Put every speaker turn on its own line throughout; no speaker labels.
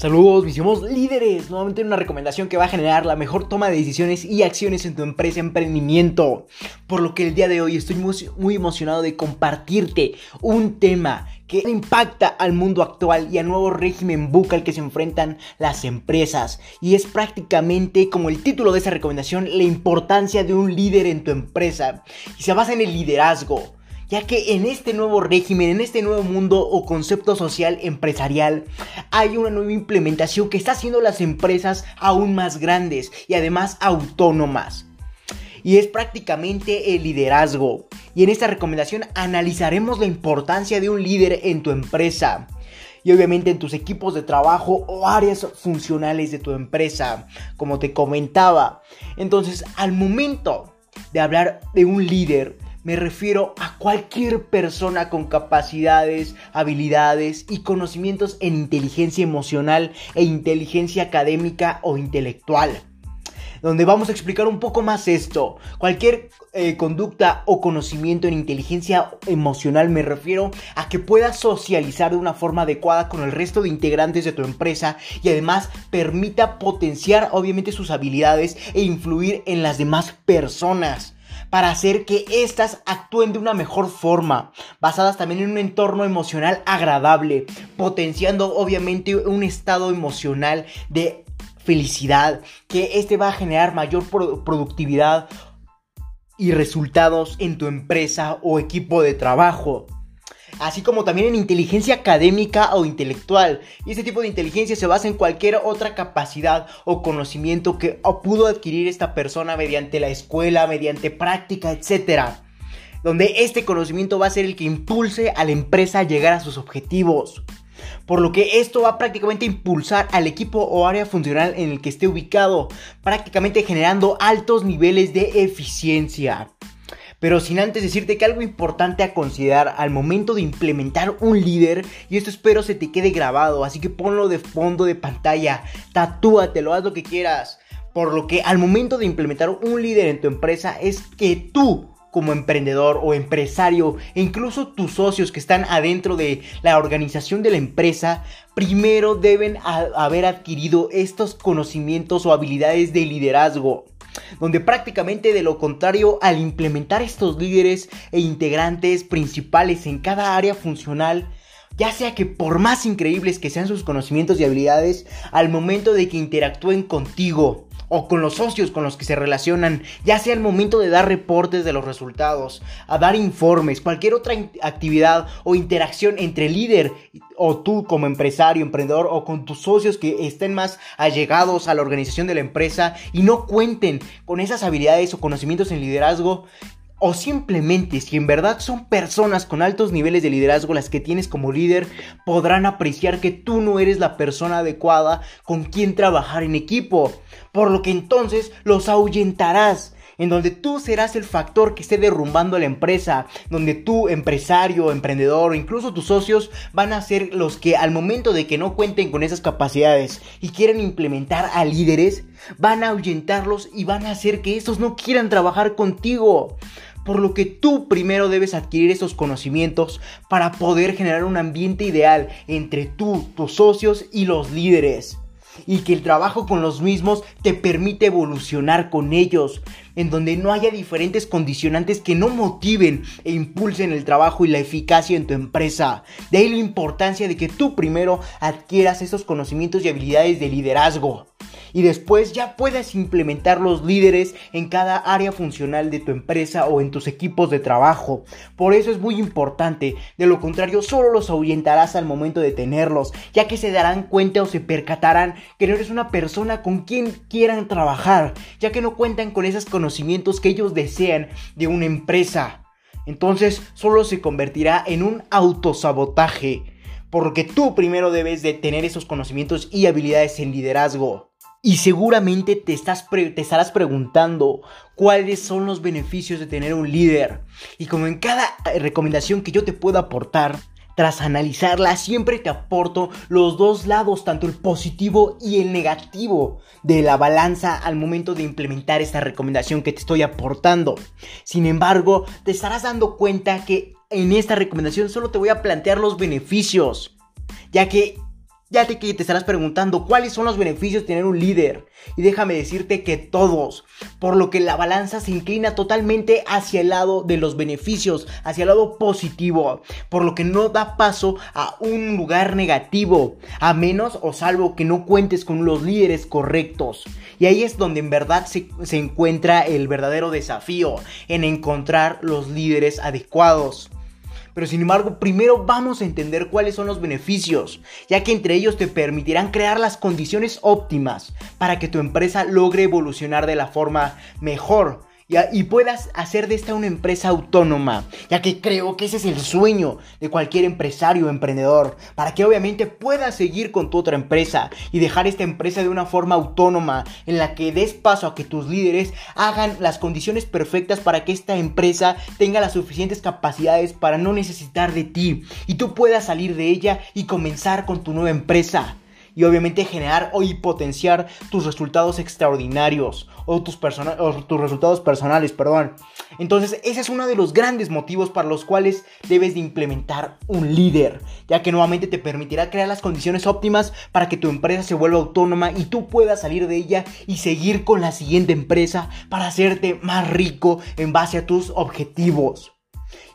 Saludos, mis líderes. Nuevamente una recomendación que va a generar la mejor toma de decisiones y acciones en tu empresa emprendimiento. Por lo que el día de hoy estoy muy, muy emocionado de compartirte un tema que impacta al mundo actual y al nuevo régimen bucal al que se enfrentan las empresas. Y es prácticamente como el título de esa recomendación, la importancia de un líder en tu empresa. Y se basa en el liderazgo ya que en este nuevo régimen, en este nuevo mundo o concepto social empresarial, hay una nueva implementación que está haciendo las empresas aún más grandes y además autónomas. Y es prácticamente el liderazgo. Y en esta recomendación analizaremos la importancia de un líder en tu empresa y obviamente en tus equipos de trabajo o áreas funcionales de tu empresa, como te comentaba. Entonces, al momento de hablar de un líder, me refiero a cualquier persona con capacidades, habilidades y conocimientos en inteligencia emocional e inteligencia académica o intelectual. Donde vamos a explicar un poco más esto. Cualquier eh, conducta o conocimiento en inteligencia emocional me refiero a que puedas socializar de una forma adecuada con el resto de integrantes de tu empresa y además permita potenciar obviamente sus habilidades e influir en las demás personas para hacer que éstas actúen de una mejor forma, basadas también en un entorno emocional agradable, potenciando obviamente un estado emocional de felicidad, que este va a generar mayor productividad y resultados en tu empresa o equipo de trabajo así como también en inteligencia académica o intelectual. Y este tipo de inteligencia se basa en cualquier otra capacidad o conocimiento que pudo adquirir esta persona mediante la escuela, mediante práctica, etc. Donde este conocimiento va a ser el que impulse a la empresa a llegar a sus objetivos. Por lo que esto va prácticamente a impulsar al equipo o área funcional en el que esté ubicado, prácticamente generando altos niveles de eficiencia. Pero sin antes decirte que algo importante a considerar al momento de implementar un líder, y esto espero se te quede grabado, así que ponlo de fondo de pantalla, tatúatelo, haz lo que quieras. Por lo que al momento de implementar un líder en tu empresa es que tú como emprendedor o empresario e incluso tus socios que están adentro de la organización de la empresa, primero deben haber adquirido estos conocimientos o habilidades de liderazgo donde prácticamente de lo contrario, al implementar estos líderes e integrantes principales en cada área funcional, ya sea que por más increíbles que sean sus conocimientos y habilidades, al momento de que interactúen contigo, o con los socios con los que se relacionan, ya sea el momento de dar reportes de los resultados, a dar informes, cualquier otra actividad o interacción entre líder o tú como empresario, emprendedor o con tus socios que estén más allegados a la organización de la empresa y no cuenten con esas habilidades o conocimientos en liderazgo, o simplemente si en verdad son personas con altos niveles de liderazgo las que tienes como líder, podrán apreciar que tú no eres la persona adecuada con quien trabajar en equipo. Por lo que entonces los ahuyentarás en donde tú serás el factor que esté derrumbando la empresa, donde tú, empresario, emprendedor o incluso tus socios van a ser los que al momento de que no cuenten con esas capacidades y quieren implementar a líderes, van a ahuyentarlos y van a hacer que estos no quieran trabajar contigo por lo que tú primero debes adquirir esos conocimientos para poder generar un ambiente ideal entre tú, tus socios y los líderes. Y que el trabajo con los mismos te permite evolucionar con ellos, en donde no haya diferentes condicionantes que no motiven e impulsen el trabajo y la eficacia en tu empresa. De ahí la importancia de que tú primero adquieras esos conocimientos y habilidades de liderazgo y después ya puedes implementar los líderes en cada área funcional de tu empresa o en tus equipos de trabajo. Por eso es muy importante, de lo contrario solo los ahuyentarás al momento de tenerlos, ya que se darán cuenta o se percatarán que no eres una persona con quien quieran trabajar, ya que no cuentan con esos conocimientos que ellos desean de una empresa. Entonces solo se convertirá en un autosabotaje, porque tú primero debes de tener esos conocimientos y habilidades en liderazgo. Y seguramente te, estás te estarás preguntando cuáles son los beneficios de tener un líder. Y como en cada eh, recomendación que yo te puedo aportar, tras analizarla, siempre te aporto los dos lados, tanto el positivo y el negativo de la balanza al momento de implementar esta recomendación que te estoy aportando. Sin embargo, te estarás dando cuenta que en esta recomendación solo te voy a plantear los beneficios, ya que Ya te, te estarás preguntando cuáles son los beneficios de tener un líder. Y déjame decirte que todos. Por lo que la balanza se inclina totalmente hacia el lado de los beneficios, hacia el lado positivo. Por lo que no da paso a un lugar negativo. A menos o salvo que no cuentes con los líderes correctos. Y ahí es donde en verdad se, se encuentra el verdadero desafío. En encontrar los líderes adecuados. Pero sin embargo, primero vamos a entender cuáles son los beneficios, ya que entre ellos te permitirán crear las condiciones óptimas para que tu empresa logre evolucionar de la forma mejor y, puedas hacer de esta una empresa autónoma, ya que creo que ese es el sueño de cualquier empresario o emprendedor, para que obviamente puedas seguir con tu otra empresa y dejar esta empresa de una forma autónoma, en la que des paso a que tus líderes hagan las condiciones perfectas para que esta empresa tenga las suficientes capacidades para no necesitar de ti y tú puedas salir de ella y comenzar con tu nueva empresa y obviamente generar y potenciar tus resultados extraordinarios o tus, tus resultados personales, perdón. Entonces, ese es uno de los grandes motivos para los cuales debes de implementar un líder, ya que nuevamente te permitirá crear las condiciones óptimas para que tu empresa se vuelva autónoma y tú puedas salir de ella y seguir con la siguiente empresa para hacerte más rico en base a tus objetivos.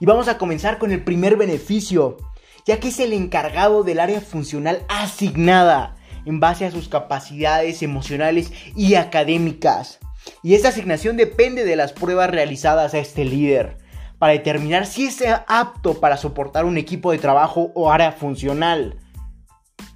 Y vamos a comenzar con el primer beneficio ya que es el encargado del área funcional asignada en base a sus capacidades emocionales y académicas. Y esa asignación depende de las pruebas realizadas a este líder para determinar si es apto para soportar un equipo de trabajo o área funcional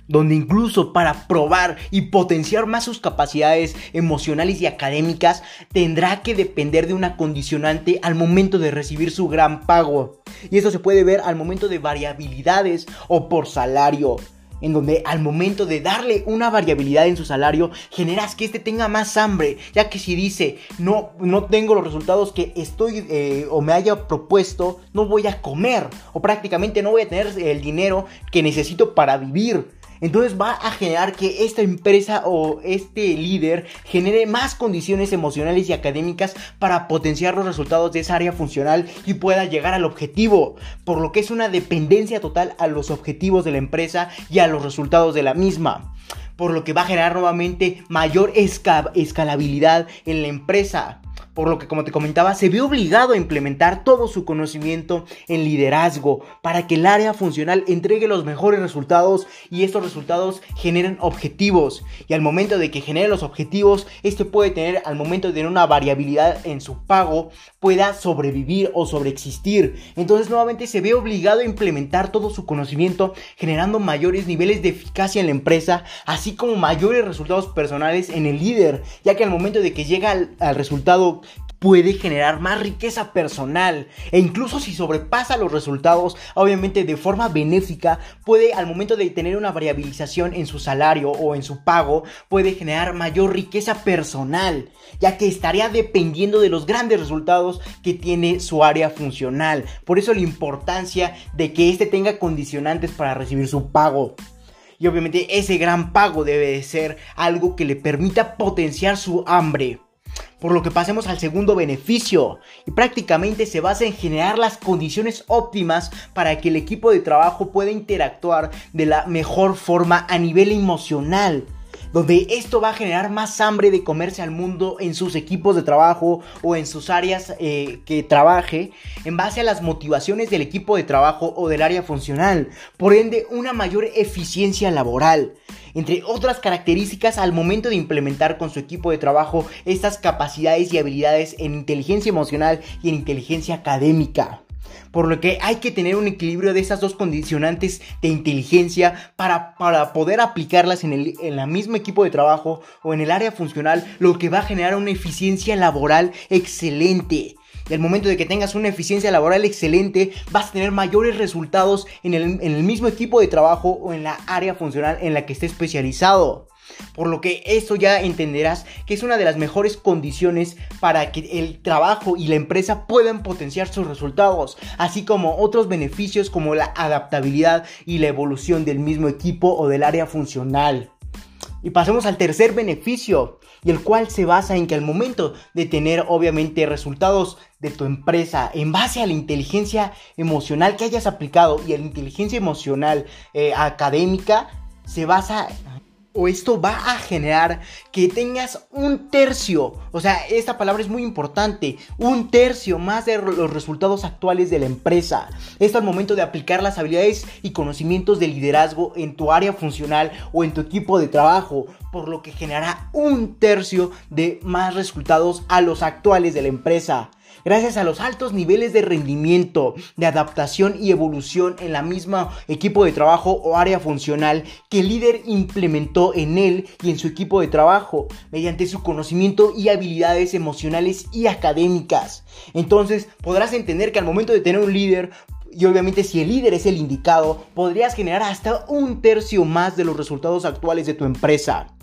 donde incluso para probar y potenciar más sus capacidades emocionales y académicas tendrá que depender de una condicionante al momento de recibir su gran pago. Y eso se puede ver al momento de variabilidades o por salario en donde al momento de darle una variabilidad en su salario generas que éste tenga más hambre, ya que si dice no, no tengo los resultados que estoy eh, o me haya propuesto, no voy a comer o prácticamente no voy a tener el dinero que necesito para vivir. Entonces va a generar que esta empresa o este líder genere más condiciones emocionales y académicas para potenciar los resultados de esa área funcional y pueda llegar al objetivo. Por lo que es una dependencia total a los objetivos de la empresa y a los resultados de la misma por lo que va a generar nuevamente mayor escalabilidad en la empresa por lo que como te comentaba, se ve obligado a implementar todo su conocimiento en liderazgo para que el área funcional entregue los mejores resultados y estos resultados generen objetivos. Y al momento de que genere los objetivos, este puede tener, al momento de tener una variabilidad en su pago, pueda sobrevivir o sobreexistir. Entonces nuevamente se ve obligado a implementar todo su conocimiento, generando mayores niveles de eficacia en la empresa, así como mayores resultados personales en el líder, ya que al momento de que llega al resultado puede generar más riqueza personal e incluso si sobrepasa los resultados, obviamente de forma benéfica, puede al momento de tener una variabilización en su salario o en su pago, puede generar mayor riqueza personal, ya que estaría dependiendo de los grandes resultados que tiene su área funcional. Por eso la importancia de que éste tenga condicionantes para recibir su pago. Y obviamente ese gran pago debe de ser algo que le permita potenciar su hambre por lo que pasemos al segundo beneficio. Y prácticamente se basa en generar las condiciones óptimas para que el equipo de trabajo pueda interactuar de la mejor forma a nivel emocional donde esto va a generar más hambre de comerse al mundo en sus equipos de trabajo o en sus áreas eh, que trabaje en base a las motivaciones del equipo de trabajo o del área funcional, por ende una mayor eficiencia laboral entre otras características al momento de implementar con su equipo de trabajo estas capacidades y habilidades en inteligencia emocional y en inteligencia académica. Por lo que hay que tener un equilibrio de esas dos condicionantes de inteligencia para, para poder aplicarlas en el en mismo equipo de trabajo o en el área funcional, lo que va a generar una eficiencia laboral excelente. Y al momento de que tengas una eficiencia laboral excelente, vas a tener mayores resultados en el, en el mismo equipo de trabajo o en la área funcional en la que esté especializado. Por lo que eso ya entenderás que es una de las mejores condiciones para que el trabajo y la empresa puedan potenciar sus resultados, así como otros beneficios como la adaptabilidad y la evolución del mismo equipo o del área funcional. Y pasemos al tercer beneficio, y el cual se basa en que al momento de tener obviamente resultados de tu empresa en base a la inteligencia emocional que hayas aplicado y a la inteligencia emocional eh, académica, se basa o esto va a generar que tengas un tercio, o sea, esta palabra es muy importante, un tercio más de los resultados actuales de la empresa. Esto al momento de aplicar las habilidades y conocimientos de liderazgo en tu área funcional o en tu equipo de trabajo, por lo que generará un tercio de más resultados a los actuales de la empresa gracias a los altos niveles de rendimiento, de adaptación y evolución en la misma equipo de trabajo o área funcional que el líder implementó en él y en su equipo de trabajo, mediante su conocimiento y habilidades emocionales y académicas. Entonces podrás entender que al momento de tener un líder, y obviamente si el líder es el indicado, podrías generar hasta un tercio más de los resultados actuales de tu empresa.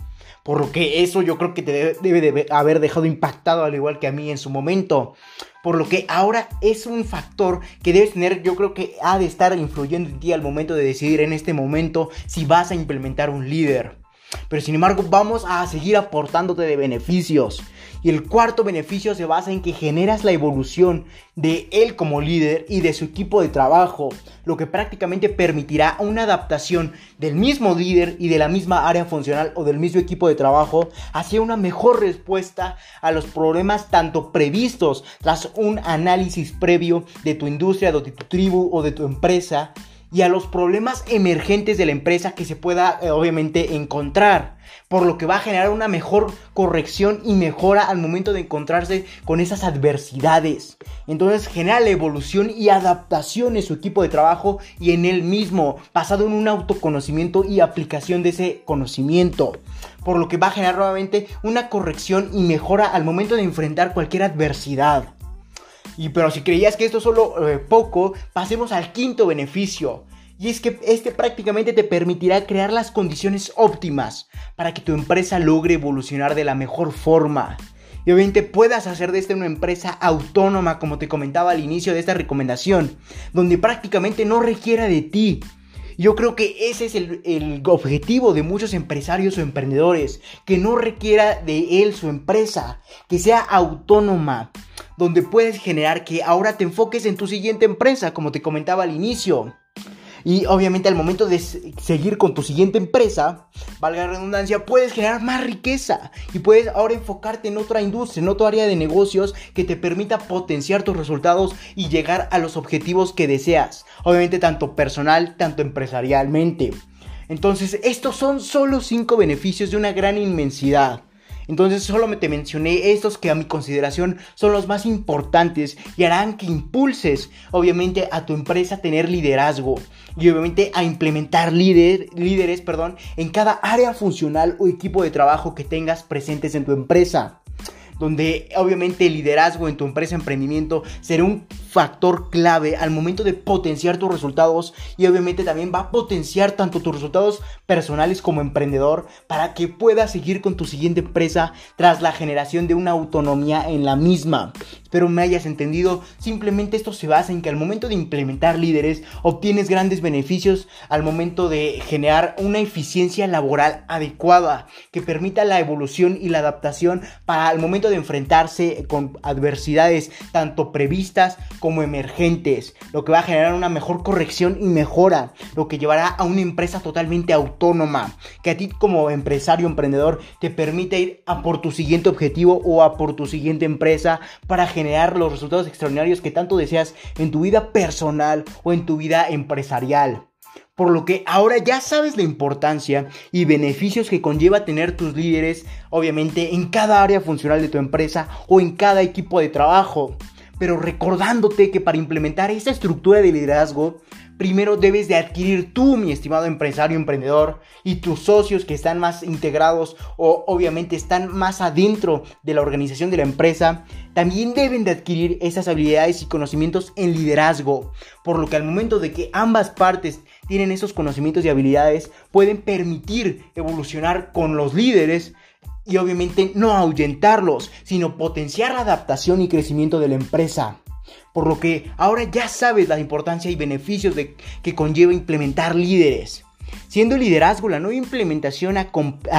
Por lo que eso yo creo que te debe, de haber dejado impactado al igual que a mí en su momento. Por lo que ahora es un factor que debes tener, yo creo que ha de estar influyendo en ti al momento de decidir en este momento si vas a implementar un líder. Pero sin embargo vamos a seguir aportándote de beneficios. Y el cuarto beneficio se basa en que generas la evolución de él como líder y de su equipo de trabajo, lo que prácticamente permitirá una adaptación del mismo líder y de la misma área funcional o del mismo equipo de trabajo hacia una mejor respuesta a los problemas tanto previstos tras un análisis previo de tu industria, de tu tribu o de tu empresa y a los problemas emergentes de la empresa que se pueda eh, obviamente encontrar, por lo que va a generar una mejor corrección y mejora al momento de encontrarse con esas adversidades. Entonces genera la evolución y adaptación en su equipo de trabajo y en él mismo, basado en un autoconocimiento y aplicación de ese conocimiento, por lo que va a generar nuevamente una corrección y mejora al momento de enfrentar cualquier adversidad. Y pero si creías que esto es solo eh, poco, pasemos al quinto beneficio. Y es que este prácticamente te permitirá crear las condiciones óptimas para que tu empresa logre evolucionar de la mejor forma. Y obviamente puedas hacer de esta una empresa autónoma, como te comentaba al inicio de esta recomendación, donde prácticamente no requiera de ti. Yo creo que ese es el, el, objetivo de muchos empresarios o emprendedores, que no requiera de él su empresa, que sea autónoma, donde puedes generar que ahora te enfoques en tu siguiente empresa, como te comentaba al inicio. Y obviamente al momento de seguir con tu siguiente empresa, valga la redundancia, puedes generar más riqueza y puedes ahora enfocarte en otra industria, en otra área de negocios que te permita potenciar tus resultados y llegar a los objetivos que deseas. Obviamente tanto personal, tanto empresarialmente. Entonces, estos son solo 5 beneficios de una gran inmensidad. Entonces solo te mencioné estos que a mi consideración son los más importantes y harán que impulses obviamente a tu empresa a tener liderazgo y obviamente a implementar líderes perdón, en cada área funcional o equipo de trabajo que tengas presentes en tu empresa donde obviamente el liderazgo en tu empresa emprendimiento será un factor clave al momento de potenciar tus resultados y obviamente también va a potenciar tanto tus resultados personales como emprendedor para que puedas seguir con tu siguiente empresa tras la generación de una autonomía en la misma. Espero me hayas entendido, simplemente esto se basa en que al momento de implementar líderes obtienes grandes beneficios al momento de generar una eficiencia laboral adecuada que permita la evolución y la adaptación para el momento de enfrentarse con adversidades tanto previstas como emergentes, lo que va a generar una mejor corrección y mejora, lo que llevará a una empresa totalmente autónoma, que a ti como empresario emprendedor te permite ir a por tu siguiente objetivo o a por tu siguiente empresa para generar los resultados extraordinarios que tanto deseas en tu vida personal o en tu vida empresarial. Por lo que ahora ya sabes la importancia y beneficios que conlleva tener tus líderes, obviamente, en cada área funcional de tu empresa o en cada equipo de trabajo. Pero recordándote que para implementar esta estructura de liderazgo, primero debes de adquirir tú, mi estimado empresario emprendedor, y tus socios que están más integrados o obviamente están más adentro de la organización de la empresa, también deben de adquirir esas habilidades y conocimientos en liderazgo, por lo que al momento de que ambas partes tienen esos conocimientos y habilidades, pueden permitir evolucionar con los líderes y obviamente no ahuyentarlos, sino potenciar la adaptación y crecimiento de la empresa. Por lo que ahora ya sabes la importancia y beneficios de, que conlleva implementar líderes siendo liderazgo la nueva implementación a,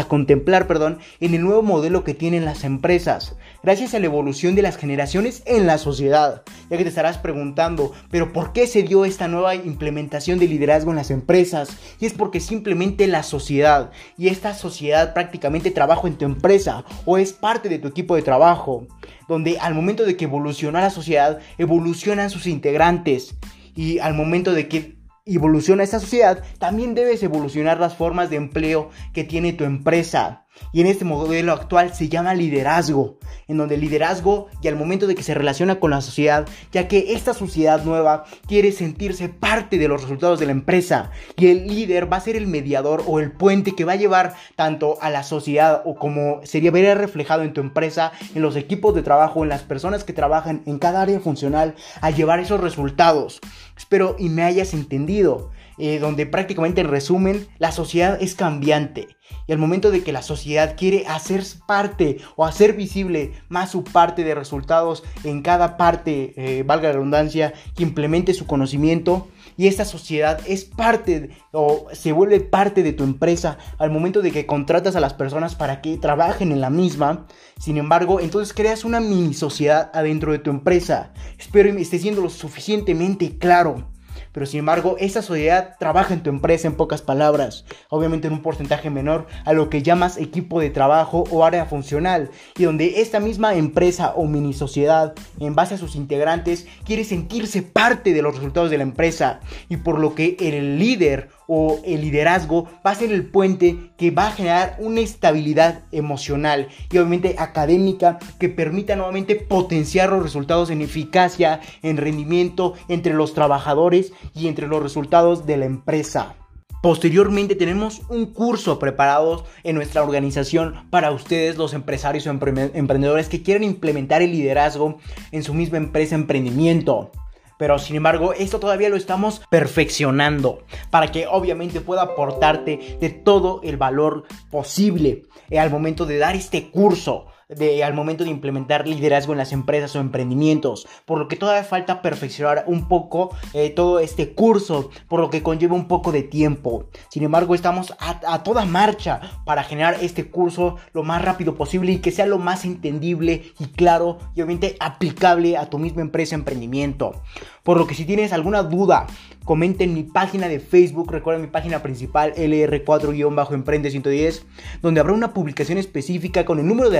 contemplar perdón, en el nuevo modelo que tienen las empresas, gracias a la evolución de las generaciones en la sociedad, ya que te estarás preguntando, pero ¿por qué se dio esta nueva implementación de liderazgo en las empresas? Y es porque simplemente la sociedad, y esta sociedad prácticamente trabaja en tu empresa o es parte de tu equipo de trabajo, donde al momento de que evoluciona la sociedad, evolucionan sus integrantes. Y al momento de que evoluciona esta sociedad, también debes evolucionar las formas de empleo que tiene tu empresa. Y en este modelo actual se llama liderazgo, en donde el liderazgo y al momento de que se relaciona con la sociedad, ya que esta sociedad nueva quiere sentirse parte de los resultados de la empresa y el líder va a ser el mediador o el puente que va a llevar tanto a la sociedad o como sería ver reflejado en tu empresa, en los equipos de trabajo, en las personas que trabajan en cada área funcional a llevar esos resultados. Espero y me hayas entendido. Eh, donde prácticamente en resumen la sociedad es cambiante y al momento de que la sociedad quiere hacer parte o hacer visible más su parte de resultados en cada parte, eh, valga la redundancia, que implemente su conocimiento y esta sociedad es parte o se vuelve parte de tu empresa al momento de que contratas a las personas para que trabajen en la misma. Sin embargo, entonces creas una mini sociedad adentro de tu empresa. Espero que esté siendo lo suficientemente claro. Pero sin embargo, esa sociedad trabaja en tu empresa en pocas palabras, obviamente en un porcentaje menor a lo que llamas equipo de trabajo o área funcional, y donde esta misma empresa o mini sociedad, en base a sus integrantes, quiere sentirse parte de los resultados de la empresa, y por lo que el líder o el liderazgo va a ser el puente que va a generar una estabilidad emocional y obviamente académica que permita nuevamente potenciar los resultados en eficacia, en rendimiento entre los trabajadores y entre los resultados de la empresa. Posteriormente tenemos un curso preparado en nuestra organización para ustedes los empresarios o emprendedores que quieren implementar el liderazgo en su misma empresa emprendimiento. Pero sin embargo, esto todavía lo estamos perfeccionando para que obviamente pueda aportarte de todo el valor posible eh, al momento de dar este curso de, al momento de implementar liderazgo en las empresas o emprendimientos, por lo que todavía falta perfeccionar un poco eh, todo este curso, por lo que conlleva un poco de tiempo. Sin embargo, estamos a, toda marcha para generar este curso lo más rápido posible y que sea lo más entendible y claro y obviamente aplicable a tu misma empresa o emprendimiento. Por lo que si tienes alguna duda, comenta en mi página de Facebook, recuerda mi página principal LR4-Emprende 110, donde habrá una publicación específica con el número de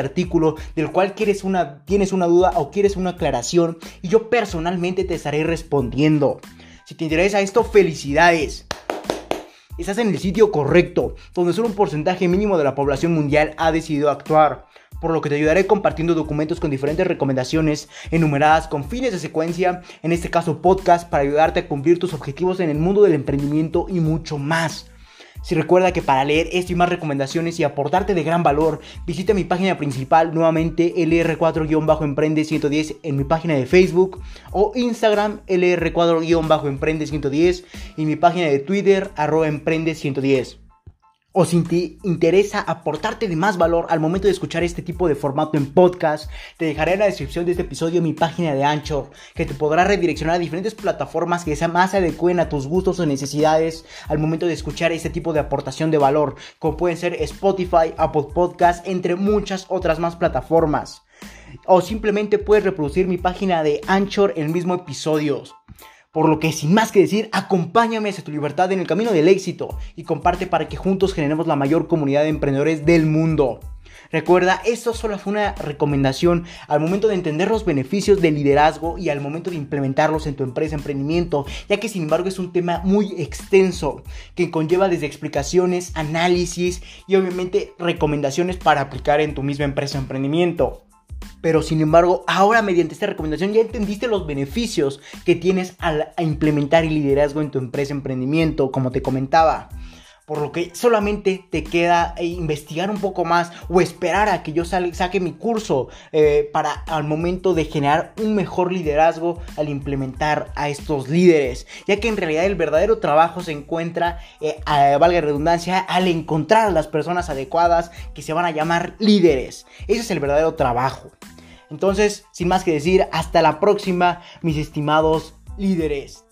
del cual quieres una, tienes una duda o quieres una aclaración y yo personalmente te estaré respondiendo. Si te interesa esto, felicidades. Estás en el sitio correcto, donde solo un porcentaje mínimo de la población mundial ha decidido actuar por lo que te ayudaré compartiendo documentos con diferentes recomendaciones enumeradas con fines de secuencia, en este caso podcast, para ayudarte a cumplir tus objetivos en el mundo del emprendimiento y mucho más. Si recuerda que para leer esto y más recomendaciones y aportarte de gran valor, visita mi página principal nuevamente LR4-Emprende 110 en mi página de Facebook o Instagram LR4-Emprende 110 y mi página de Twitter arroba emprende 110 o si te interesa aportarte de más valor al momento de escuchar este tipo de formato en podcast, te dejaré en la descripción de este episodio mi página de Anchor, que te podrá redireccionar a diferentes plataformas que sean más adecuen a tus gustos o necesidades al momento de escuchar este tipo de aportación de valor, como pueden ser Spotify, Apple Podcast, entre muchas otras más plataformas. O simplemente puedes reproducir mi página de Anchor el mismo episodio. Por lo que sin más que decir, acompáñame hacia tu libertad en el camino del éxito y comparte para que juntos generemos la mayor comunidad de emprendedores del mundo. Recuerda, esto solo fue una recomendación al momento de entender los beneficios del liderazgo y al momento de implementarlos en tu empresa, emprendimiento, ya que sin embargo es un tema muy extenso que conlleva desde explicaciones, análisis y obviamente recomendaciones para aplicar en tu misma empresa, emprendimiento. Pero sin embargo, ahora mediante esta recomendación ya entendiste los beneficios que tienes al implementar el liderazgo en tu empresa, emprendimiento, como te comentaba. Por lo que solamente te queda eh, investigar un poco más o esperar a que yo saque mi curso eh, para al momento de generar un mejor liderazgo al implementar a estos líderes. Ya que en realidad el verdadero trabajo se encuentra, eh, a, valga redundancia, al encontrar a las personas adecuadas que se van a llamar líderes. Ese es el verdadero trabajo. Entonces, sin más que decir, hasta la próxima, mis estimados líderes.